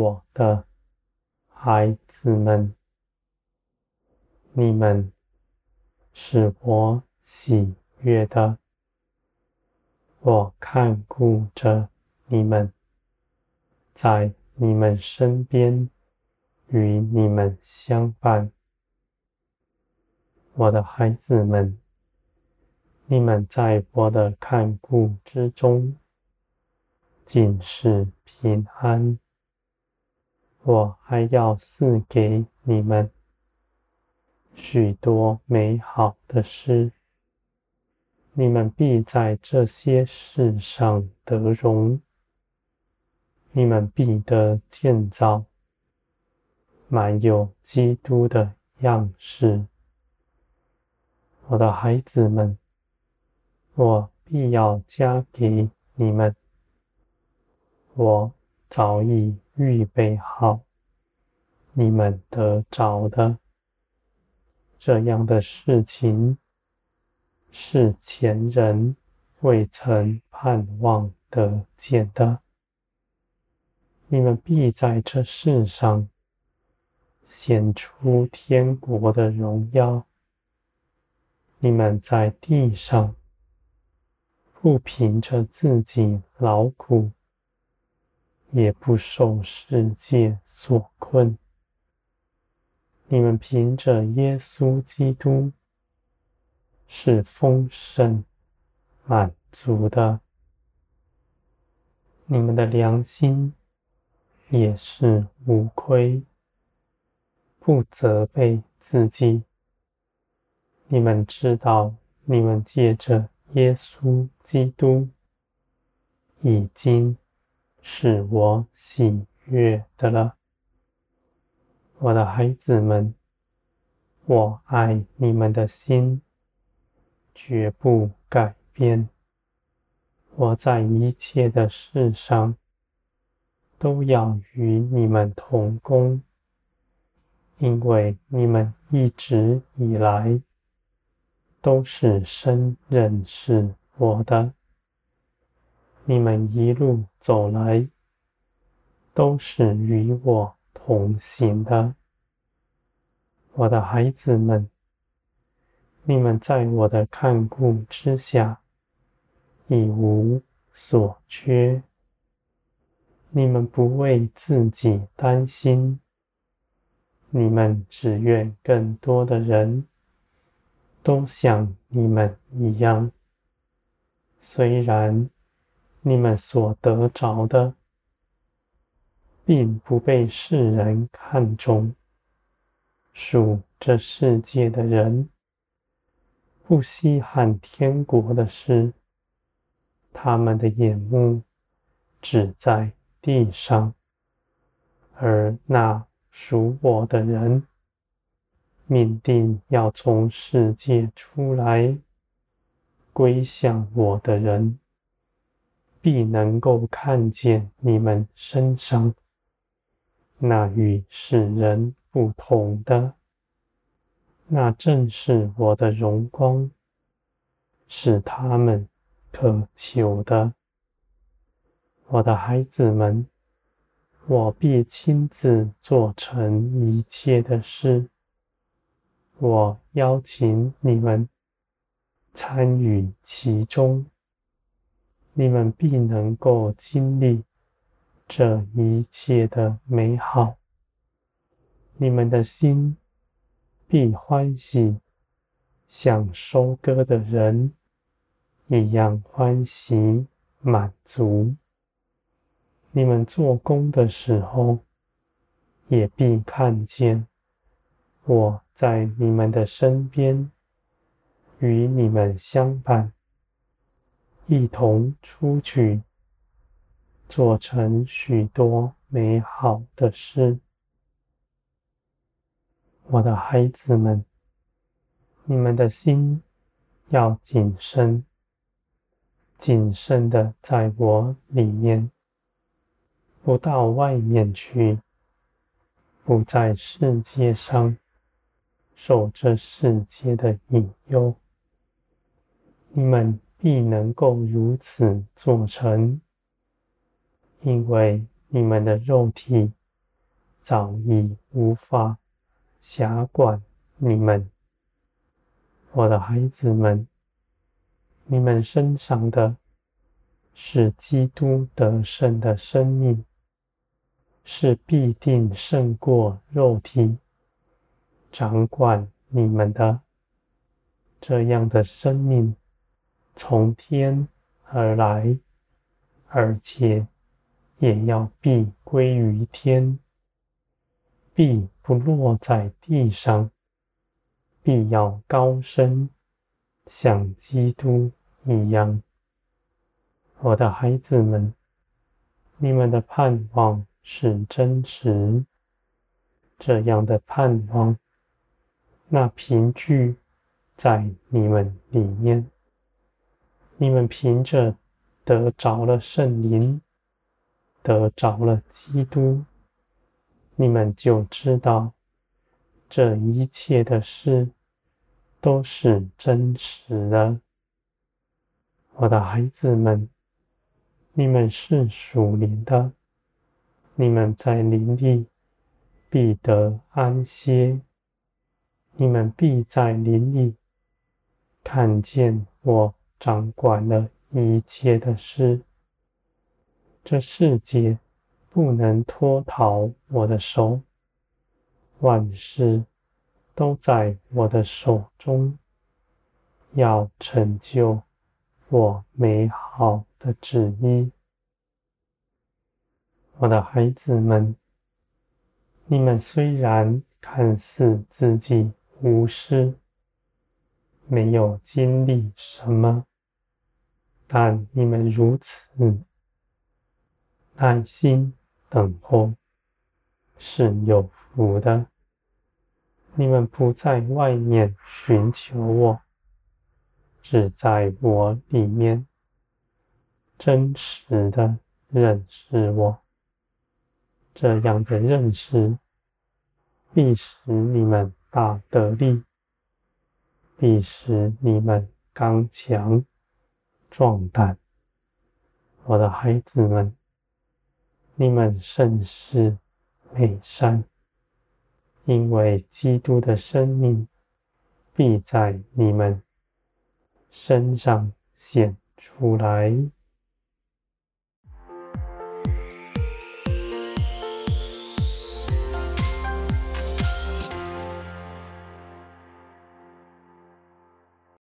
我的孩子们，你们是我喜悦的。我看顾着你们，在你们身边，与你们相伴。我的孩子们，你们在我的看顾之中，尽是平安。我还要赐给你们许多美好的事。你们必在这些事上得荣，你们必得建造，满有基督的样式。我的孩子们，我必要加给你们，我早已预备好你们得着的，这样的事情。是前人未曾盼望得见的。你们必在这世上显出天国的荣耀。你们在地上不凭着自己劳苦，也不受世界所困。你们凭着耶稣基督。是丰盛、满足的，你们的良心也是无亏，不责备自己。你们知道，你们借着耶稣基督，已经是我喜悦的了。我的孩子们，我爱你们的心。绝不改变。我在一切的事上都要与你们同工，因为你们一直以来都是深认识我的。你们一路走来都是与我同行的，我的孩子们。你们在我的看顾之下，一无所缺。你们不为自己担心，你们只愿更多的人都像你们一样。虽然你们所得着的，并不被世人看重，属这世界的人。不稀罕天国的事，他们的眼目只在地上；而那属我的人，命定要从世界出来归向我的人，必能够看见你们身上那与世人不同的。那正是我的荣光，是他们渴求的。我的孩子们，我必亲自做成一切的事。我邀请你们参与其中，你们必能够经历这一切的美好。你们的心。必欢喜，像收割的人一样欢喜满足。你们做工的时候，也必看见我在你们的身边，与你们相伴，一同出去，做成许多美好的事。我的孩子们，你们的心要谨慎，谨慎的在我里面，不到外面去，不在世界上受这世界的引诱。你们必能够如此做成，因为你们的肉体早已无法辖管你们。我的孩子们，你们身上的是基督得胜的生命，是必定胜过肉体掌管你们的。这样的生命从天而来，而且也要必归于天，必不落在地上，必要高升，像基督一样。我的孩子们，你们的盼望是真实，这样的盼望，那凭据。在你们里面，你们凭着得着了圣灵，得着了基督，你们就知道这一切的事都是真实的。我的孩子们，你们是属灵的，你们在灵里必得安歇，你们必在灵里。看见我掌管了一切的事，这世界不能脱逃我的手，万事都在我的手中，要成就我美好的旨意。我的孩子们，你们虽然看似自己无事，没有经历什么，但你们如此耐心等候，是有福的。你们不在外面寻求我，只在我里面真实的认识我。这样的认识必使你们大得力。必使你们刚强壮胆，我的孩子们，你们甚是美善，因为基督的生命必在你们身上显出来。